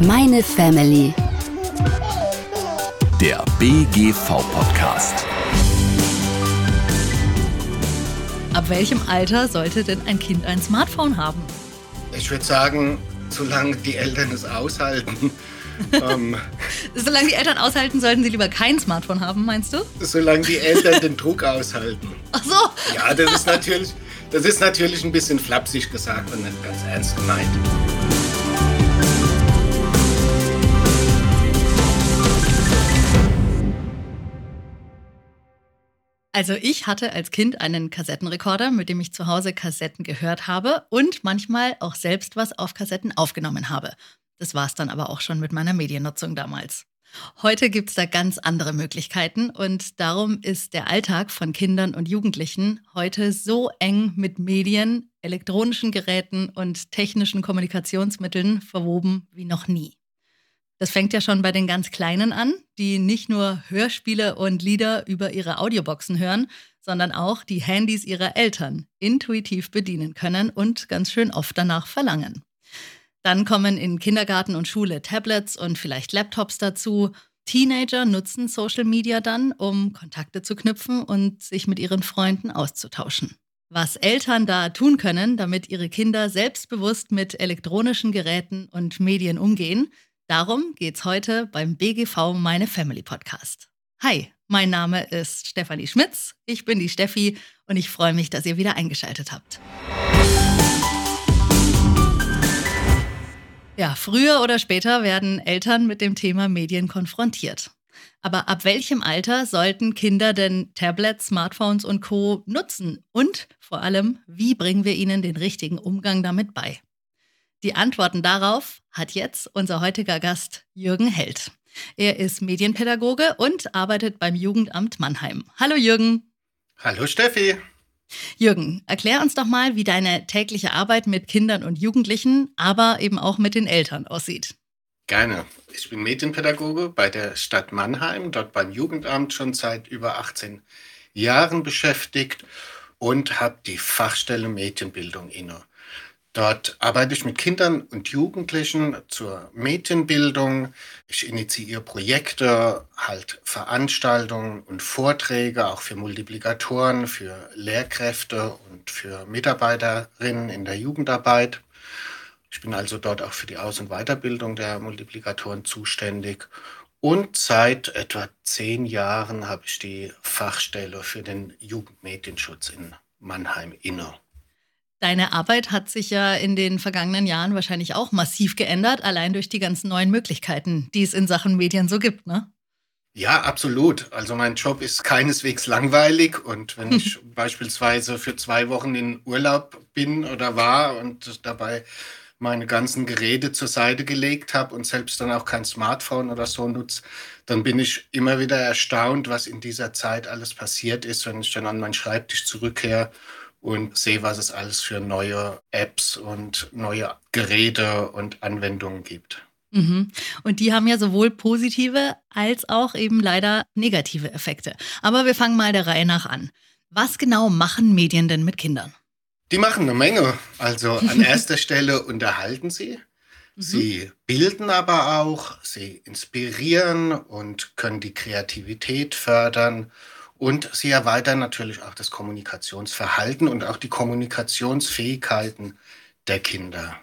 Meine Family. Der BGV-Podcast. Ab welchem Alter sollte denn ein Kind ein Smartphone haben? Ich würde sagen, solange die Eltern es aushalten. ähm, Solange die Eltern aushalten, sollten sie lieber kein Smartphone haben, meinst du? solange die Eltern den Druck aushalten. Ach so. Ja, das ist natürlich, das ist natürlich ein bisschen flapsig gesagt und nicht ganz ernst gemeint. Also ich hatte als Kind einen Kassettenrekorder, mit dem ich zu Hause Kassetten gehört habe und manchmal auch selbst was auf Kassetten aufgenommen habe. Das war es dann aber auch schon mit meiner Mediennutzung damals. Heute gibt es da ganz andere Möglichkeiten und darum ist der Alltag von Kindern und Jugendlichen heute so eng mit Medien, elektronischen Geräten und technischen Kommunikationsmitteln verwoben wie noch nie. Das fängt ja schon bei den ganz Kleinen an, die nicht nur Hörspiele und Lieder über ihre Audioboxen hören, sondern auch die Handys ihrer Eltern intuitiv bedienen können und ganz schön oft danach verlangen. Dann kommen in Kindergarten und Schule Tablets und vielleicht Laptops dazu. Teenager nutzen Social Media dann, um Kontakte zu knüpfen und sich mit ihren Freunden auszutauschen. Was Eltern da tun können, damit ihre Kinder selbstbewusst mit elektronischen Geräten und Medien umgehen, darum geht's heute beim BGV Meine Family Podcast. Hi, mein Name ist Stefanie Schmitz, ich bin die Steffi und ich freue mich, dass ihr wieder eingeschaltet habt. Ja, früher oder später werden Eltern mit dem Thema Medien konfrontiert. Aber ab welchem Alter sollten Kinder denn Tablets, Smartphones und Co nutzen? Und vor allem, wie bringen wir ihnen den richtigen Umgang damit bei? Die Antworten darauf hat jetzt unser heutiger Gast Jürgen Held. Er ist Medienpädagoge und arbeitet beim Jugendamt Mannheim. Hallo Jürgen. Hallo Steffi. Jürgen, erklär uns doch mal, wie deine tägliche Arbeit mit Kindern und Jugendlichen, aber eben auch mit den Eltern aussieht. Gerne. Ich bin Medienpädagoge bei der Stadt Mannheim, dort beim Jugendamt schon seit über 18 Jahren beschäftigt und habe die Fachstelle Medienbildung inne. Dort arbeite ich mit Kindern und Jugendlichen zur Medienbildung. Ich initiiere Projekte, halt Veranstaltungen und Vorträge, auch für Multiplikatoren, für Lehrkräfte und für Mitarbeiterinnen in der Jugendarbeit. Ich bin also dort auch für die Aus- und Weiterbildung der Multiplikatoren zuständig. Und seit etwa zehn Jahren habe ich die Fachstelle für den Jugendmedienschutz in Mannheim inne. Deine Arbeit hat sich ja in den vergangenen Jahren wahrscheinlich auch massiv geändert, allein durch die ganzen neuen Möglichkeiten, die es in Sachen Medien so gibt, ne? Ja, absolut. Also mein Job ist keineswegs langweilig und wenn ich beispielsweise für zwei Wochen in Urlaub bin oder war und dabei meine ganzen Geräte zur Seite gelegt habe und selbst dann auch kein Smartphone oder so nutze, dann bin ich immer wieder erstaunt, was in dieser Zeit alles passiert ist, wenn ich dann an meinen Schreibtisch zurückkehre und sehe, was es alles für neue Apps und neue Geräte und Anwendungen gibt. Mhm. Und die haben ja sowohl positive als auch eben leider negative Effekte. Aber wir fangen mal der Reihe nach an. Was genau machen Medien denn mit Kindern? Die machen eine Menge. Also an erster Stelle unterhalten sie. Sie bilden aber auch, sie inspirieren und können die Kreativität fördern und sie erweitern natürlich auch das Kommunikationsverhalten und auch die Kommunikationsfähigkeiten der Kinder.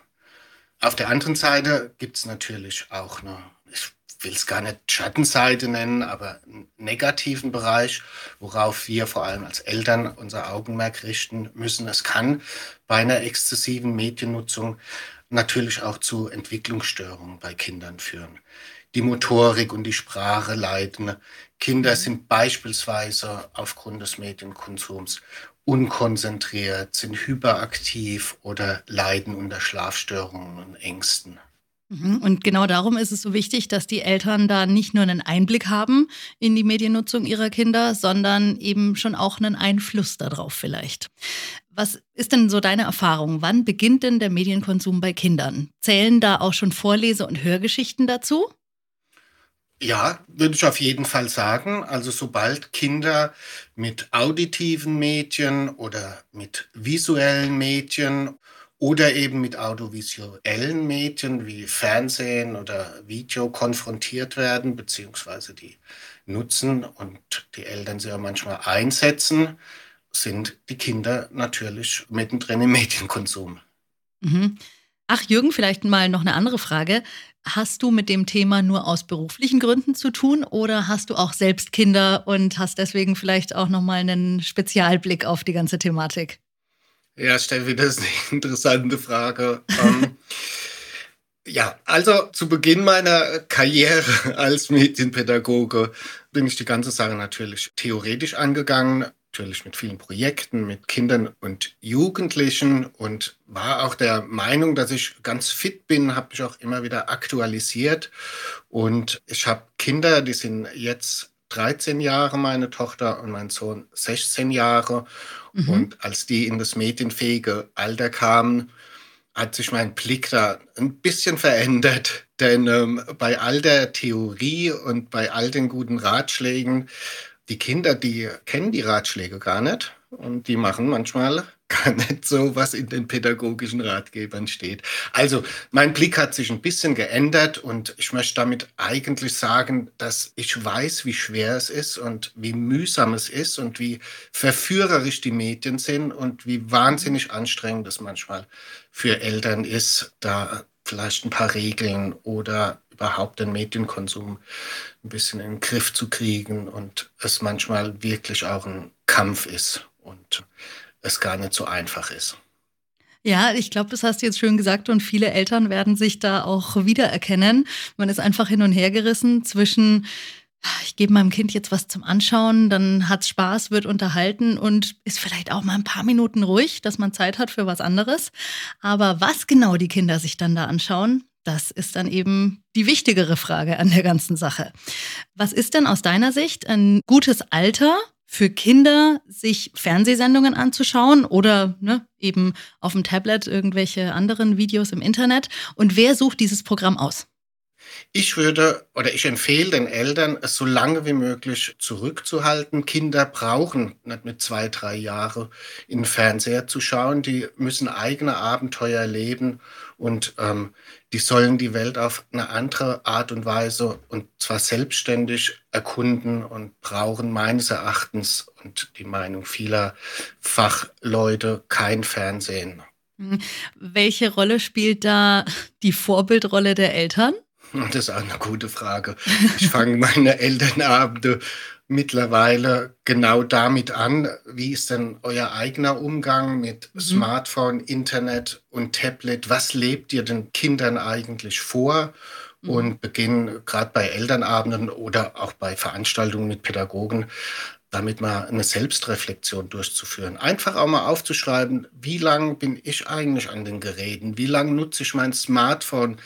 Auf der anderen Seite gibt es natürlich auch eine, ich will es gar nicht Schattenseite nennen, aber einen negativen Bereich, worauf wir vor allem als Eltern unser Augenmerk richten müssen. Es kann bei einer exzessiven Mediennutzung natürlich auch zu Entwicklungsstörungen bei Kindern führen. Die Motorik und die Sprache leiden. Kinder sind beispielsweise aufgrund des Medienkonsums unkonzentriert, sind hyperaktiv oder leiden unter Schlafstörungen und Ängsten. Mhm. Und genau darum ist es so wichtig, dass die Eltern da nicht nur einen Einblick haben in die Mediennutzung ihrer Kinder, sondern eben schon auch einen Einfluss darauf vielleicht. Was ist denn so deine Erfahrung? Wann beginnt denn der Medienkonsum bei Kindern? Zählen da auch schon Vorlese- und Hörgeschichten dazu? Ja, würde ich auf jeden Fall sagen. Also sobald Kinder mit auditiven Medien oder mit visuellen Medien oder eben mit audiovisuellen Medien wie Fernsehen oder Video konfrontiert werden, beziehungsweise die nutzen und die Eltern sie ja manchmal einsetzen, sind die Kinder natürlich mittendrin im Medienkonsum. Mhm. Ach, Jürgen, vielleicht mal noch eine andere Frage. Hast du mit dem Thema nur aus beruflichen Gründen zu tun oder hast du auch selbst Kinder und hast deswegen vielleicht auch nochmal einen Spezialblick auf die ganze Thematik? Ja, Steffi, das ist eine interessante Frage. ähm, ja, also zu Beginn meiner Karriere als Medienpädagoge bin ich die ganze Sache natürlich theoretisch angegangen, natürlich mit vielen Projekten, mit Kindern und Jugendlichen und war auch der Meinung, dass ich ganz fit bin, habe mich auch immer wieder aktualisiert. Und ich habe Kinder, die sind jetzt 13 Jahre, meine Tochter und mein Sohn 16 Jahre. Mhm. und als die in das medienfähige Alter kamen, hat sich mein Blick da ein bisschen verändert, denn ähm, bei all der Theorie und bei all den guten Ratschlägen die Kinder, die kennen die Ratschläge gar nicht und die machen manchmal gar nicht so, was in den pädagogischen Ratgebern steht. Also mein Blick hat sich ein bisschen geändert und ich möchte damit eigentlich sagen, dass ich weiß, wie schwer es ist und wie mühsam es ist und wie verführerisch die Medien sind und wie wahnsinnig anstrengend es manchmal für Eltern ist, da vielleicht ein paar Regeln oder überhaupt den Medienkonsum ein bisschen in den Griff zu kriegen und es manchmal wirklich auch ein Kampf ist und es gar nicht so einfach ist. Ja, ich glaube, das hast du jetzt schön gesagt und viele Eltern werden sich da auch wiedererkennen. Man ist einfach hin und her gerissen zwischen ich gebe meinem Kind jetzt was zum Anschauen, dann hat es Spaß, wird unterhalten und ist vielleicht auch mal ein paar Minuten ruhig, dass man Zeit hat für was anderes. Aber was genau die Kinder sich dann da anschauen, das ist dann eben die wichtigere Frage an der ganzen Sache. Was ist denn aus deiner Sicht ein gutes Alter für Kinder, sich Fernsehsendungen anzuschauen oder ne, eben auf dem Tablet irgendwelche anderen Videos im Internet? Und wer sucht dieses Programm aus? Ich würde oder ich empfehle den Eltern, es so lange wie möglich zurückzuhalten. Kinder brauchen nicht mit zwei, drei Jahren in den Fernseher zu schauen. Die müssen eigene Abenteuer leben und ähm, die sollen die Welt auf eine andere Art und Weise und zwar selbstständig erkunden und brauchen meines Erachtens und die Meinung vieler Fachleute kein Fernsehen. Welche Rolle spielt da die Vorbildrolle der Eltern? Das ist auch eine gute Frage. Ich fange meine Elternabende mittlerweile genau damit an. Wie ist denn euer eigener Umgang mit mhm. Smartphone, Internet und Tablet? Was lebt ihr den Kindern eigentlich vor? Mhm. Und beginnen gerade bei Elternabenden oder auch bei Veranstaltungen mit Pädagogen damit mal eine Selbstreflexion durchzuführen. Einfach auch mal aufzuschreiben, wie lange bin ich eigentlich an den Geräten? Wie lange nutze ich mein Smartphone?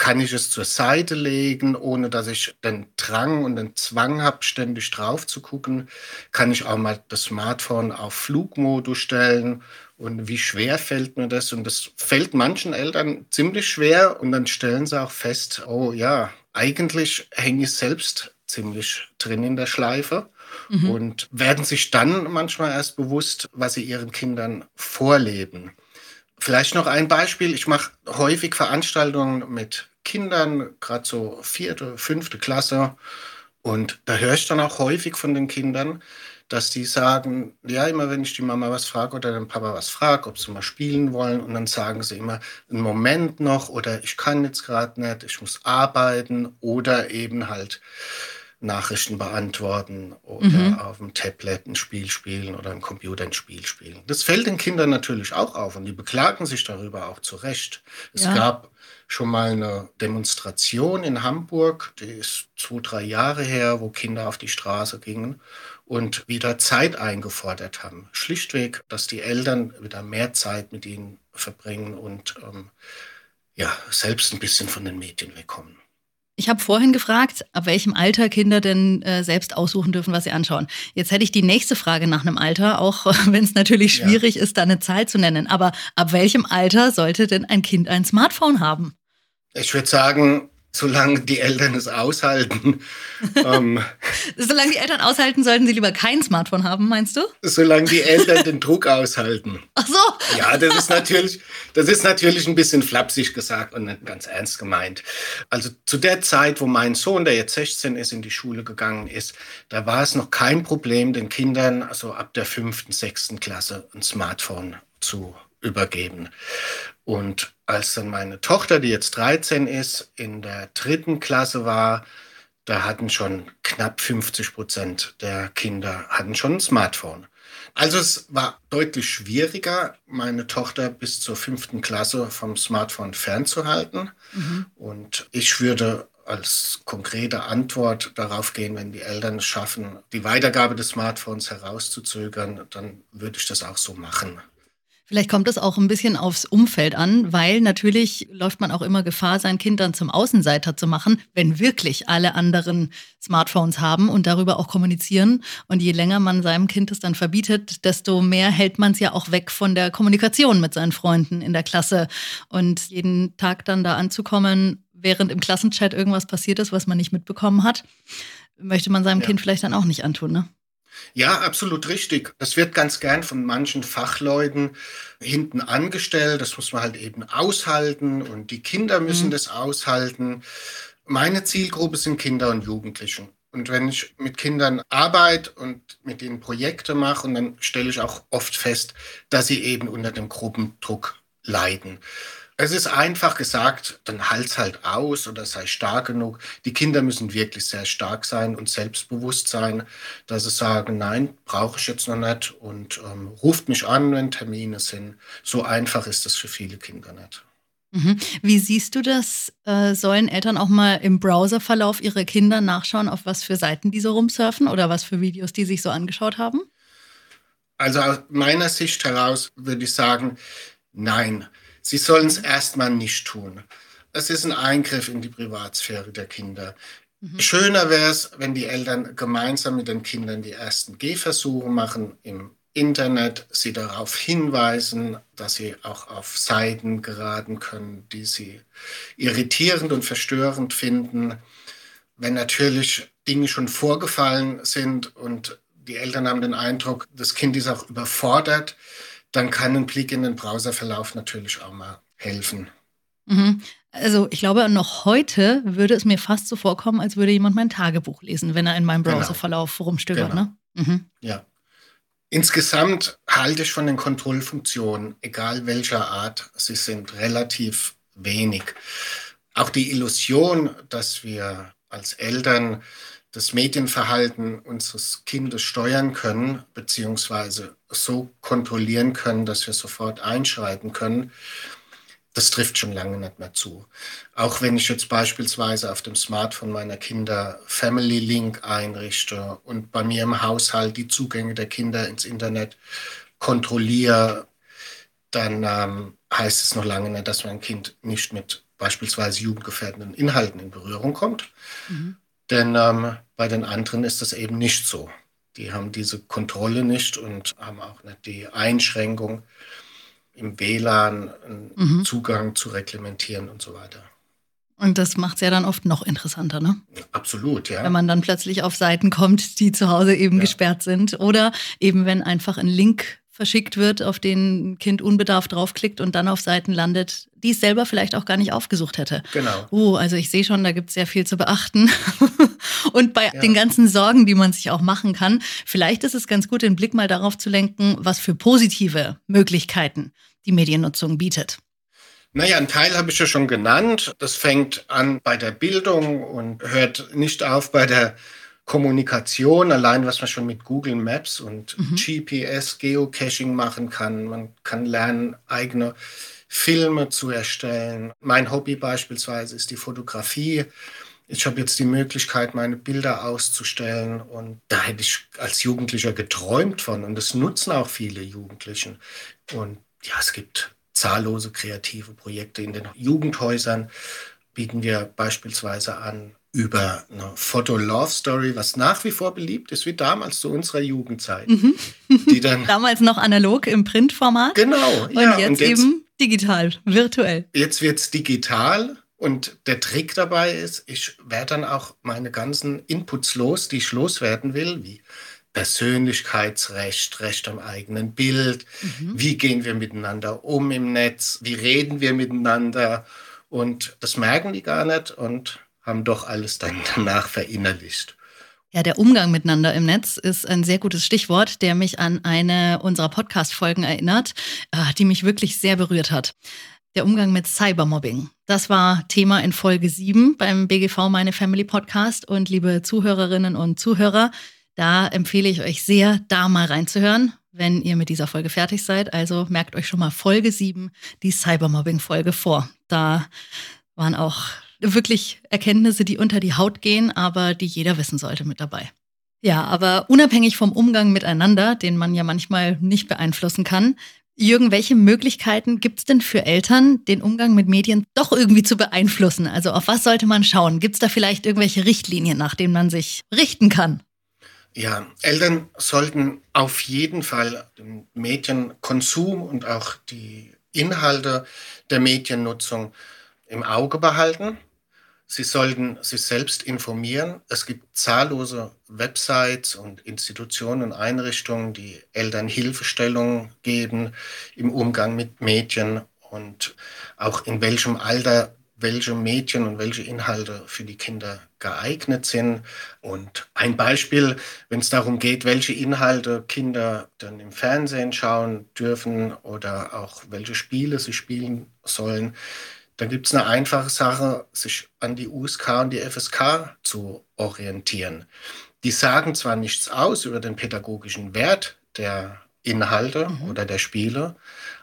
Kann ich es zur Seite legen, ohne dass ich den Drang und den Zwang habe, ständig drauf zu gucken? Kann ich auch mal das Smartphone auf Flugmodus stellen? Und wie schwer fällt mir das? Und das fällt manchen Eltern ziemlich schwer und dann stellen sie auch fest, oh ja, eigentlich hänge ich selbst ziemlich drin in der Schleife mhm. und werden sich dann manchmal erst bewusst, was sie ihren Kindern vorleben. Vielleicht noch ein Beispiel. Ich mache häufig Veranstaltungen mit Kindern, gerade so vierte, fünfte Klasse. Und da höre ich dann auch häufig von den Kindern, dass die sagen, ja, immer wenn ich die Mama was frage oder den Papa was frage, ob sie mal spielen wollen, und dann sagen sie immer, einen Moment noch oder ich kann jetzt gerade nicht, ich muss arbeiten oder eben halt Nachrichten beantworten oder mhm. auf dem Tablet ein Spiel spielen oder am Computer ein Spiel spielen. Das fällt den Kindern natürlich auch auf und die beklagen sich darüber auch zu Recht. Es ja. gab schon mal eine Demonstration in Hamburg, die ist zwei, drei Jahre her, wo Kinder auf die Straße gingen und wieder Zeit eingefordert haben. Schlichtweg, dass die Eltern wieder mehr Zeit mit ihnen verbringen und ähm, ja, selbst ein bisschen von den Medien wegkommen. Ich habe vorhin gefragt, ab welchem Alter Kinder denn äh, selbst aussuchen dürfen, was sie anschauen. Jetzt hätte ich die nächste Frage nach einem Alter, auch wenn es natürlich schwierig ja. ist, da eine Zahl zu nennen. Aber ab welchem Alter sollte denn ein Kind ein Smartphone haben? Ich würde sagen, solange die Eltern es aushalten. ähm, solange die Eltern aushalten, sollten sie lieber kein Smartphone haben, meinst du? Solange die Eltern den Druck aushalten. Ach so. Ja, das ist natürlich, das ist natürlich ein bisschen flapsig gesagt und nicht ganz ernst gemeint. Also zu der Zeit, wo mein Sohn, der jetzt 16 ist, in die Schule gegangen ist, da war es noch kein Problem, den Kindern also ab der fünften, sechsten Klasse ein Smartphone zu übergeben. Und als dann meine Tochter, die jetzt 13 ist, in der dritten Klasse war, da hatten schon knapp 50 Prozent der Kinder hatten schon ein Smartphone. Also es war deutlich schwieriger, meine Tochter bis zur fünften Klasse vom Smartphone fernzuhalten. Mhm. Und ich würde als konkrete Antwort darauf gehen, wenn die Eltern es schaffen, die Weitergabe des Smartphones herauszuzögern, dann würde ich das auch so machen. Vielleicht kommt es auch ein bisschen aufs Umfeld an, weil natürlich läuft man auch immer Gefahr, sein Kind dann zum Außenseiter zu machen, wenn wirklich alle anderen Smartphones haben und darüber auch kommunizieren. Und je länger man seinem Kind es dann verbietet, desto mehr hält man es ja auch weg von der Kommunikation mit seinen Freunden in der Klasse. Und jeden Tag dann da anzukommen, während im Klassenchat irgendwas passiert ist, was man nicht mitbekommen hat, möchte man seinem ja. Kind vielleicht dann auch nicht antun, ne? Ja, absolut richtig. Das wird ganz gern von manchen Fachleuten hinten angestellt. Das muss man halt eben aushalten und die Kinder müssen mhm. das aushalten. Meine Zielgruppe sind Kinder und Jugendliche. Und wenn ich mit Kindern arbeite und mit ihnen Projekte mache, und dann stelle ich auch oft fest, dass sie eben unter dem Gruppendruck leiden. Es ist einfach gesagt, dann halt's halt aus oder sei stark genug. Die Kinder müssen wirklich sehr stark sein und selbstbewusst sein, dass sie sagen, nein, brauche ich jetzt noch nicht und ähm, ruft mich an, wenn Termine sind. So einfach ist das für viele Kinder nicht. Mhm. Wie siehst du das? Äh, sollen Eltern auch mal im Browserverlauf ihrer Kinder nachschauen, auf was für Seiten die so rumsurfen oder was für Videos die sich so angeschaut haben? Also aus meiner Sicht heraus würde ich sagen, nein. Sie sollen es erstmal nicht tun. Es ist ein Eingriff in die Privatsphäre der Kinder. Mhm. Schöner wäre es, wenn die Eltern gemeinsam mit den Kindern die ersten Gehversuche machen im Internet, sie darauf hinweisen, dass sie auch auf Seiten geraten können, die sie irritierend und verstörend finden. Wenn natürlich Dinge schon vorgefallen sind und die Eltern haben den Eindruck, das Kind ist auch überfordert, dann kann ein Blick in den Browserverlauf natürlich auch mal helfen. Mhm. Also ich glaube, noch heute würde es mir fast so vorkommen, als würde jemand mein Tagebuch lesen, wenn er in meinem genau. Browserverlauf genau. rumstöbert. Genau. Ne? Mhm. Ja. Insgesamt halte ich von den Kontrollfunktionen, egal welcher Art sie sind, relativ wenig. Auch die Illusion, dass wir als Eltern das Medienverhalten unseres Kindes steuern können, beziehungsweise so kontrollieren können, dass wir sofort einschreiten können, das trifft schon lange nicht mehr zu. Auch wenn ich jetzt beispielsweise auf dem Smartphone meiner Kinder Family Link einrichte und bei mir im Haushalt die Zugänge der Kinder ins Internet kontrolliere, dann ähm, heißt es noch lange nicht, dass mein Kind nicht mit beispielsweise jugendgefährdenden Inhalten in Berührung kommt. Mhm. Denn ähm, bei den anderen ist das eben nicht so. Die haben diese Kontrolle nicht und haben auch nicht die Einschränkung im WLAN mhm. Zugang zu reglementieren und so weiter. Und das macht es ja dann oft noch interessanter, ne? Absolut, ja. Wenn man dann plötzlich auf Seiten kommt, die zu Hause eben ja. gesperrt sind. Oder eben, wenn einfach ein Link verschickt wird, auf den ein Kind unbedarft draufklickt und dann auf Seiten landet, die es selber vielleicht auch gar nicht aufgesucht hätte. Genau. Oh, also ich sehe schon, da gibt es sehr viel zu beachten. und bei ja. den ganzen Sorgen, die man sich auch machen kann, vielleicht ist es ganz gut, den Blick mal darauf zu lenken, was für positive Möglichkeiten die Mediennutzung bietet. Naja, ein Teil habe ich ja schon genannt. Das fängt an bei der Bildung und hört nicht auf bei der Kommunikation, allein was man schon mit Google Maps und mhm. GPS, Geocaching machen kann. Man kann lernen, eigene Filme zu erstellen. Mein Hobby beispielsweise ist die Fotografie. Ich habe jetzt die Möglichkeit, meine Bilder auszustellen und da hätte ich als Jugendlicher geträumt von und das nutzen auch viele Jugendlichen. Und ja, es gibt zahllose kreative Projekte in den Jugendhäusern, bieten wir beispielsweise an, über eine Foto-Love-Story, was nach wie vor beliebt ist, wie damals zu unserer Jugendzeit. Mhm. Die dann damals noch analog im Printformat. Genau. Und, ja, jetzt, und jetzt eben digital, virtuell. Jetzt wird es digital Und der Trick dabei ist, ich werde dann auch meine ganzen Inputs los, die ich loswerden will, wie Persönlichkeitsrecht, Recht am eigenen Bild, mhm. wie gehen wir miteinander um im Netz, wie reden wir miteinander. Und das merken die gar nicht und haben doch alles dann danach verinnerlicht. Ja, der Umgang miteinander im Netz ist ein sehr gutes Stichwort, der mich an eine unserer Podcast-Folgen erinnert, äh, die mich wirklich sehr berührt hat. Der Umgang mit Cybermobbing. Das war Thema in Folge 7 beim BGV Meine Family Podcast. Und liebe Zuhörerinnen und Zuhörer, da empfehle ich euch sehr, da mal reinzuhören, wenn ihr mit dieser Folge fertig seid. Also merkt euch schon mal Folge 7, die Cybermobbing-Folge vor. Da waren auch wirklich Erkenntnisse, die unter die Haut gehen, aber die jeder wissen sollte mit dabei. Ja, aber unabhängig vom Umgang miteinander, den man ja manchmal nicht beeinflussen kann, Jürgen, welche Möglichkeiten gibt es denn für Eltern, den Umgang mit Medien doch irgendwie zu beeinflussen? Also auf was sollte man schauen? Gibt es da vielleicht irgendwelche Richtlinien, nach denen man sich richten kann? Ja, Eltern sollten auf jeden Fall den Medienkonsum und auch die Inhalte der Mediennutzung im Auge behalten. Sie sollten sich selbst informieren. Es gibt zahllose Websites und Institutionen und Einrichtungen, die Eltern Hilfestellungen geben im Umgang mit Medien und auch in welchem Alter welche Medien und welche Inhalte für die Kinder geeignet sind. Und ein Beispiel, wenn es darum geht, welche Inhalte Kinder dann im Fernsehen schauen dürfen oder auch welche Spiele sie spielen sollen, dann gibt es eine einfache Sache, sich an die USK und die FSK zu orientieren. Die sagen zwar nichts aus über den pädagogischen Wert der Inhalte mhm. oder der Spiele,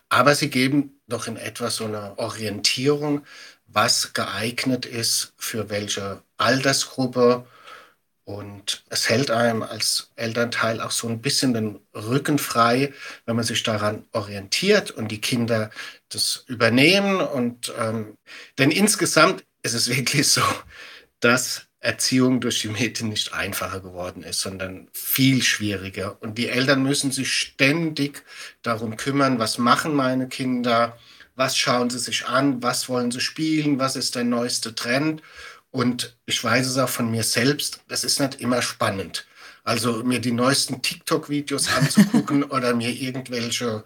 aber sie geben doch in etwa so eine Orientierung, was geeignet ist für welche Altersgruppe und es hält einem als Elternteil auch so ein bisschen den Rücken frei, wenn man sich daran orientiert und die Kinder das übernehmen. Und ähm, denn insgesamt ist es wirklich so, dass Erziehung durch die Medien nicht einfacher geworden ist, sondern viel schwieriger. Und die Eltern müssen sich ständig darum kümmern, was machen meine Kinder, was schauen sie sich an, was wollen sie spielen, was ist der neueste Trend. Und ich weiß es auch von mir selbst, das ist nicht immer spannend. Also mir die neuesten TikTok-Videos anzugucken oder mir irgendwelche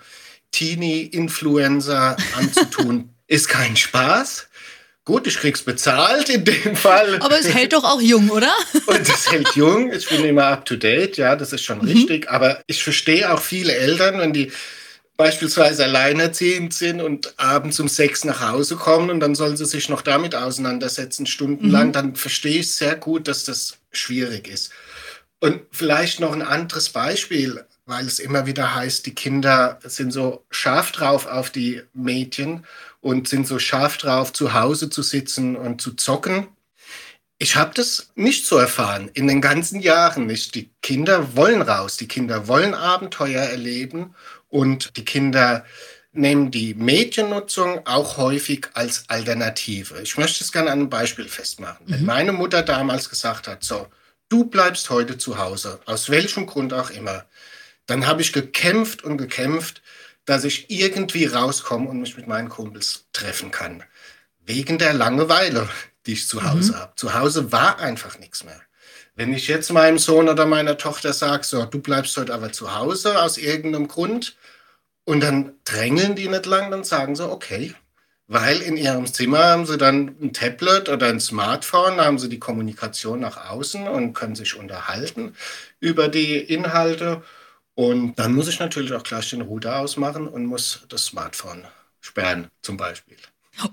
Teenie-Influencer anzutun, ist kein Spaß. Gut, ich krieg's bezahlt in dem Fall. Aber es hält doch auch jung, oder? Und es hält jung. Ich bin immer up to date, ja, das ist schon mhm. richtig. Aber ich verstehe auch viele Eltern, wenn die beispielsweise alleinerziehend sind und abends um sechs nach Hause kommen und dann sollen sie sich noch damit auseinandersetzen, stundenlang, mhm. dann verstehe ich sehr gut, dass das schwierig ist. Und vielleicht noch ein anderes Beispiel, weil es immer wieder heißt, die Kinder sind so scharf drauf auf die Mädchen und sind so scharf drauf, zu Hause zu sitzen und zu zocken. Ich habe das nicht so erfahren, in den ganzen Jahren nicht. Die Kinder wollen raus, die Kinder wollen Abenteuer erleben und die Kinder nehmen die Mediennutzung auch häufig als Alternative. Ich möchte es gerne an einem Beispiel festmachen. Mhm. Wenn meine Mutter damals gesagt hat, so, du bleibst heute zu Hause, aus welchem Grund auch immer, dann habe ich gekämpft und gekämpft, dass ich irgendwie rauskomme und mich mit meinen Kumpels treffen kann. Wegen der Langeweile, die ich zu Hause mhm. habe. Zu Hause war einfach nichts mehr. Wenn ich jetzt meinem Sohn oder meiner Tochter sage, so, du bleibst heute aber zu Hause aus irgendeinem Grund, und dann drängeln die nicht lang, dann sagen sie, okay. Weil in ihrem Zimmer haben sie dann ein Tablet oder ein Smartphone, da haben sie die Kommunikation nach außen und können sich unterhalten über die Inhalte. Und dann muss ich natürlich auch gleich den Router ausmachen und muss das Smartphone sperren, zum Beispiel.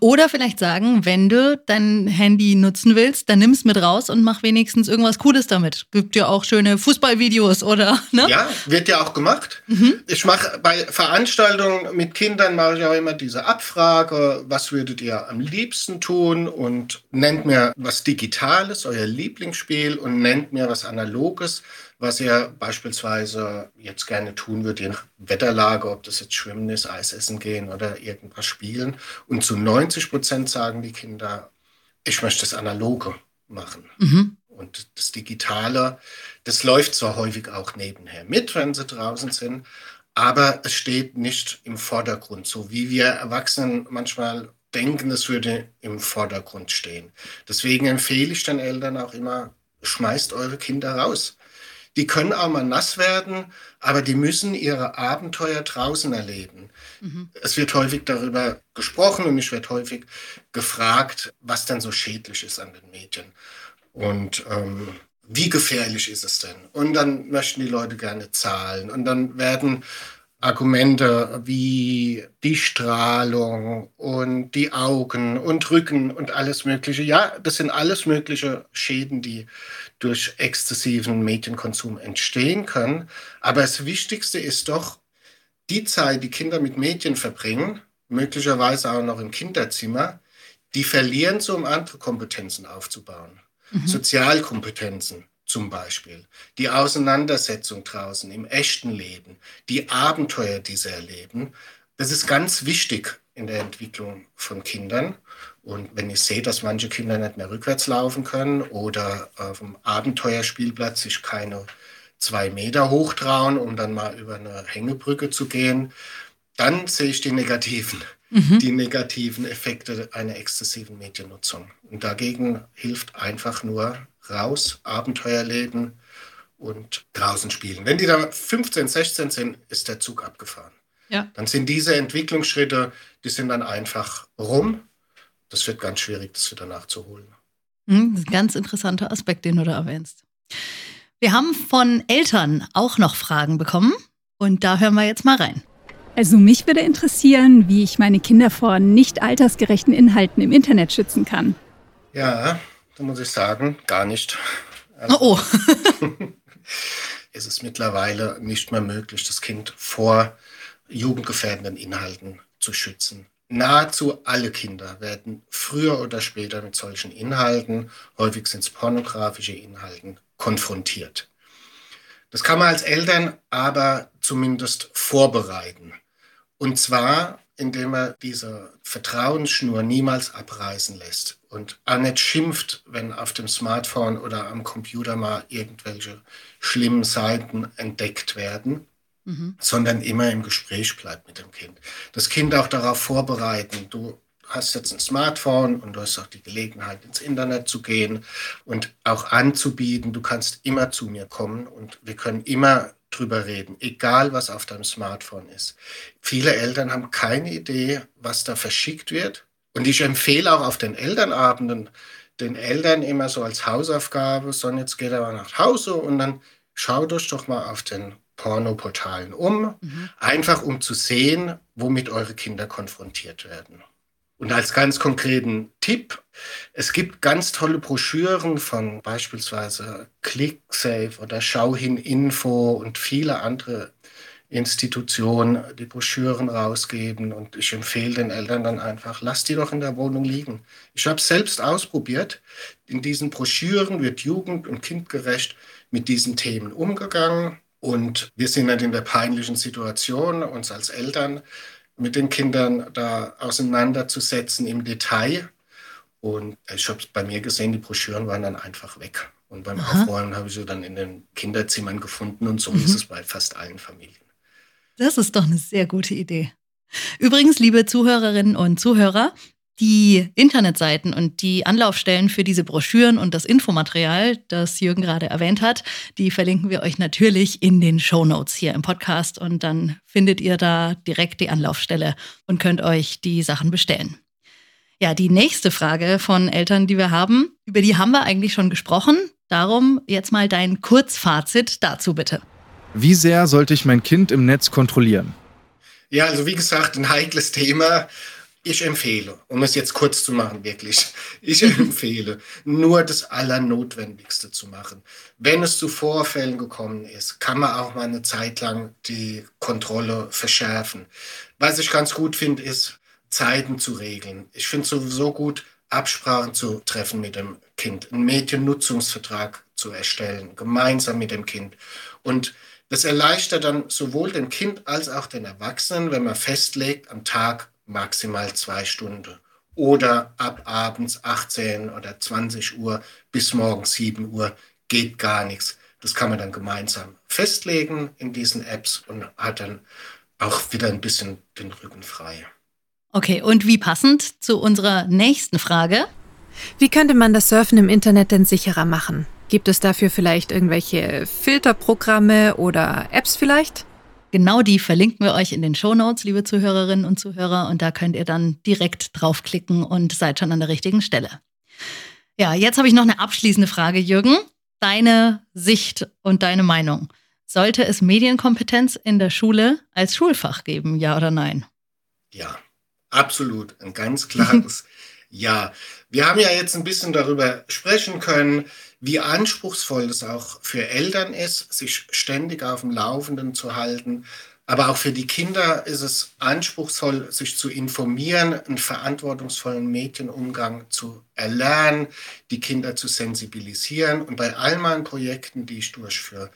Oder vielleicht sagen, wenn du dein Handy nutzen willst, dann nimm es mit raus und mach wenigstens irgendwas Cooles damit. Gibt ja auch schöne Fußballvideos, oder? Ne? Ja, wird ja auch gemacht. Mhm. Ich mache bei Veranstaltungen mit Kindern mache ich auch immer diese Abfrage, was würdet ihr am liebsten tun und nennt mir was Digitales, euer Lieblingsspiel und nennt mir was Analoges was ihr beispielsweise jetzt gerne tun würdet, je nach Wetterlage, ob das jetzt Schwimmen ist, Eis essen gehen oder irgendwas spielen. Und zu 90 Prozent sagen die Kinder, ich möchte das Analoge machen. Mhm. Und das Digitale, das läuft zwar häufig auch nebenher mit, wenn sie draußen sind, aber es steht nicht im Vordergrund, so wie wir Erwachsenen manchmal denken, es würde im Vordergrund stehen. Deswegen empfehle ich den Eltern auch immer, schmeißt eure Kinder raus. Die können auch mal nass werden, aber die müssen ihre Abenteuer draußen erleben. Mhm. Es wird häufig darüber gesprochen und ich werde häufig gefragt, was denn so schädlich ist an den Medien. Und ähm, wie gefährlich ist es denn? Und dann möchten die Leute gerne zahlen. Und dann werden Argumente wie die Strahlung und die Augen und Rücken und alles Mögliche. Ja, das sind alles mögliche Schäden, die durch exzessiven Medienkonsum entstehen können. Aber das Wichtigste ist doch, die Zeit, die Kinder mit Medien verbringen, möglicherweise auch noch im Kinderzimmer, die verlieren sie, um andere Kompetenzen aufzubauen. Mhm. Sozialkompetenzen zum Beispiel, die Auseinandersetzung draußen im echten Leben, die Abenteuer, die sie erleben, das ist ganz wichtig in der Entwicklung von Kindern. Und wenn ich sehe, dass manche Kinder nicht mehr rückwärts laufen können oder auf dem Abenteuerspielplatz sich keine zwei Meter hochtrauen, um dann mal über eine Hängebrücke zu gehen, dann sehe ich die negativen, mhm. die negativen Effekte einer exzessiven Mediennutzung. Und dagegen hilft einfach nur raus, Abenteuer leben und draußen spielen. Wenn die da 15, 16 sind, ist der Zug abgefahren. Ja. Dann sind diese Entwicklungsschritte, die sind dann einfach rum. Das wird ganz schwierig, das wieder nachzuholen. Mhm, das ist ein ganz interessanter Aspekt, den du da erwähnst. Wir haben von Eltern auch noch Fragen bekommen und da hören wir jetzt mal rein. Also mich würde interessieren, wie ich meine Kinder vor nicht altersgerechten Inhalten im Internet schützen kann. Ja, da muss ich sagen, gar nicht. Also, oh. es ist mittlerweile nicht mehr möglich, das Kind vor jugendgefährdenden Inhalten zu schützen. Nahezu alle Kinder werden früher oder später mit solchen Inhalten, häufig sind es pornografische Inhalten, konfrontiert. Das kann man als Eltern aber zumindest vorbereiten. Und zwar, indem er diese Vertrauensschnur niemals abreißen lässt und auch nicht schimpft, wenn auf dem Smartphone oder am Computer mal irgendwelche schlimmen Seiten entdeckt werden, mhm. sondern immer im Gespräch bleibt mit dem Kind. Das Kind auch darauf vorbereiten, du hast jetzt ein Smartphone und du hast auch die Gelegenheit, ins Internet zu gehen und auch anzubieten, du kannst immer zu mir kommen und wir können immer drüber reden, egal was auf deinem Smartphone ist. Viele Eltern haben keine Idee, was da verschickt wird. Und ich empfehle auch auf den Elternabenden den Eltern immer so als Hausaufgabe, so jetzt geht er mal nach Hause und dann schaut euch doch mal auf den Pornoportalen um, mhm. einfach um zu sehen, womit eure Kinder konfrontiert werden. Und als ganz konkreten Tipp, es gibt ganz tolle Broschüren von beispielsweise ClickSafe oder Schauhin Info und viele andere Institutionen, die Broschüren rausgeben. Und ich empfehle den Eltern dann einfach, lasst die doch in der Wohnung liegen. Ich habe es selbst ausprobiert. In diesen Broschüren wird jugend- und kindgerecht mit diesen Themen umgegangen. Und wir sind nicht in der peinlichen Situation, uns als Eltern mit den Kindern da auseinanderzusetzen im Detail. Und ich habe es bei mir gesehen, die Broschüren waren dann einfach weg. Und beim Aha. Aufräumen habe ich sie dann in den Kinderzimmern gefunden und so mhm. ist es bei fast allen Familien. Das ist doch eine sehr gute Idee. Übrigens, liebe Zuhörerinnen und Zuhörer, die Internetseiten und die Anlaufstellen für diese Broschüren und das Infomaterial, das Jürgen gerade erwähnt hat, die verlinken wir euch natürlich in den Show Notes hier im Podcast und dann findet ihr da direkt die Anlaufstelle und könnt euch die Sachen bestellen. Ja, die nächste Frage von Eltern, die wir haben, über die haben wir eigentlich schon gesprochen. Darum jetzt mal dein Kurzfazit dazu bitte. Wie sehr sollte ich mein Kind im Netz kontrollieren? Ja, also wie gesagt, ein heikles Thema. Ich empfehle, um es jetzt kurz zu machen, wirklich, ich empfehle, nur das Allernotwendigste zu machen. Wenn es zu Vorfällen gekommen ist, kann man auch mal eine Zeit lang die Kontrolle verschärfen. Was ich ganz gut finde, ist, Zeiten zu regeln. Ich finde es sowieso gut, Absprachen zu treffen mit dem Kind, einen Mediennutzungsvertrag zu erstellen, gemeinsam mit dem Kind. Und das erleichtert dann sowohl dem Kind als auch den Erwachsenen, wenn man festlegt, am Tag maximal zwei Stunden oder ab abends 18 oder 20 Uhr bis morgens 7 Uhr geht gar nichts. Das kann man dann gemeinsam festlegen in diesen Apps und hat dann auch wieder ein bisschen den Rücken frei. Okay, und wie passend zu unserer nächsten Frage? Wie könnte man das Surfen im Internet denn sicherer machen? Gibt es dafür vielleicht irgendwelche Filterprogramme oder Apps vielleicht? Genau die verlinken wir euch in den Show Notes, liebe Zuhörerinnen und Zuhörer. Und da könnt ihr dann direkt draufklicken und seid schon an der richtigen Stelle. Ja, jetzt habe ich noch eine abschließende Frage, Jürgen. Deine Sicht und deine Meinung. Sollte es Medienkompetenz in der Schule als Schulfach geben, ja oder nein? Ja, absolut. Ein ganz klares Ja. Wir haben ja jetzt ein bisschen darüber sprechen können, wie anspruchsvoll es auch für Eltern ist, sich ständig auf dem Laufenden zu halten. Aber auch für die Kinder ist es anspruchsvoll, sich zu informieren, einen verantwortungsvollen Medienumgang zu erlernen, die Kinder zu sensibilisieren. Und bei all meinen Projekten, die ich durchführe,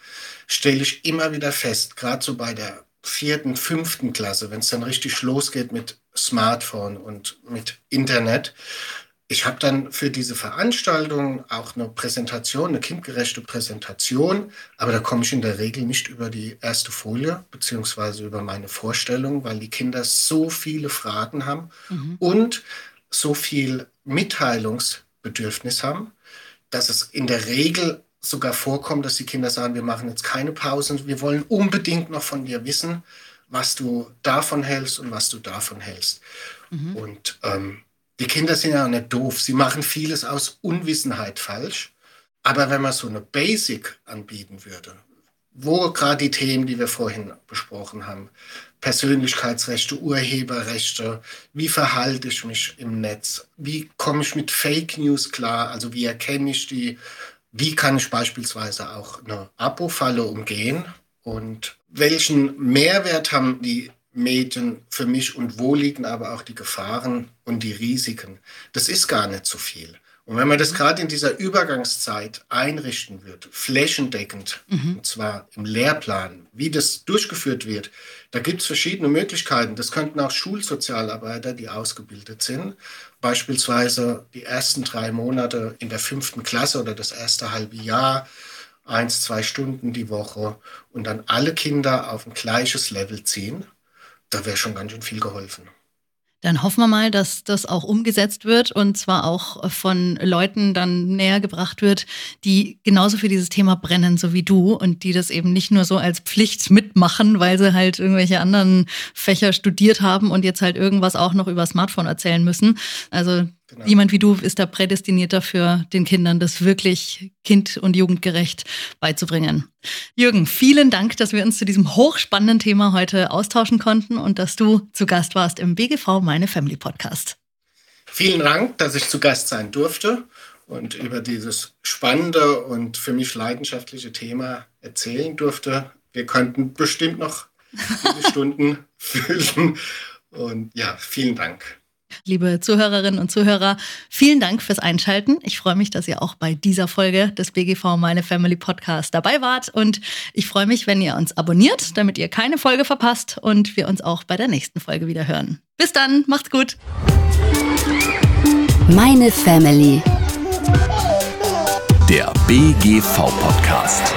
stelle ich immer wieder fest, gerade so bei der vierten, fünften Klasse, wenn es dann richtig losgeht mit Smartphone und mit Internet, ich habe dann für diese Veranstaltung auch eine Präsentation, eine kindgerechte Präsentation, aber da komme ich in der Regel nicht über die erste Folie beziehungsweise über meine Vorstellung, weil die Kinder so viele Fragen haben mhm. und so viel Mitteilungsbedürfnis haben, dass es in der Regel sogar vorkommt, dass die Kinder sagen, wir machen jetzt keine Pause, wir wollen unbedingt noch von dir wissen, was du davon hältst und was du davon hältst. Mhm. Und ähm, die Kinder sind ja auch nicht doof. Sie machen vieles aus Unwissenheit falsch. Aber wenn man so eine Basic anbieten würde, wo gerade die Themen, die wir vorhin besprochen haben, Persönlichkeitsrechte, Urheberrechte, wie verhalte ich mich im Netz, wie komme ich mit Fake News klar, also wie erkenne ich die, wie kann ich beispielsweise auch eine Abo-Falle umgehen und welchen Mehrwert haben die Medien für mich und wo liegen aber auch die Gefahren und die Risiken. Das ist gar nicht so viel. Und wenn man das gerade in dieser Übergangszeit einrichten wird, flächendeckend, mhm. und zwar im Lehrplan, wie das durchgeführt wird, da gibt es verschiedene Möglichkeiten. Das könnten auch Schulsozialarbeiter, die ausgebildet sind, beispielsweise die ersten drei Monate in der fünften Klasse oder das erste halbe Jahr, eins, zwei Stunden die Woche und dann alle Kinder auf ein gleiches Level ziehen da wäre schon ganz schön viel geholfen. Dann hoffen wir mal, dass das auch umgesetzt wird und zwar auch von Leuten dann näher gebracht wird, die genauso für dieses Thema brennen, so wie du und die das eben nicht nur so als Pflicht mitmachen, weil sie halt irgendwelche anderen Fächer studiert haben und jetzt halt irgendwas auch noch über Smartphone erzählen müssen. Also Genau. Jemand wie du ist da prädestiniert dafür, den Kindern das wirklich kind- und jugendgerecht beizubringen. Jürgen, vielen Dank, dass wir uns zu diesem hochspannenden Thema heute austauschen konnten und dass du zu Gast warst im BGV Meine Family Podcast. Vielen Dank, dass ich zu Gast sein durfte und über dieses spannende und für mich leidenschaftliche Thema erzählen durfte. Wir könnten bestimmt noch viele Stunden füllen. Und ja, vielen Dank. Liebe Zuhörerinnen und Zuhörer, vielen Dank fürs Einschalten. Ich freue mich, dass ihr auch bei dieser Folge des BGV Meine Family Podcast dabei wart. Und ich freue mich, wenn ihr uns abonniert, damit ihr keine Folge verpasst und wir uns auch bei der nächsten Folge wieder hören. Bis dann, macht's gut. Meine Family. Der BGV Podcast.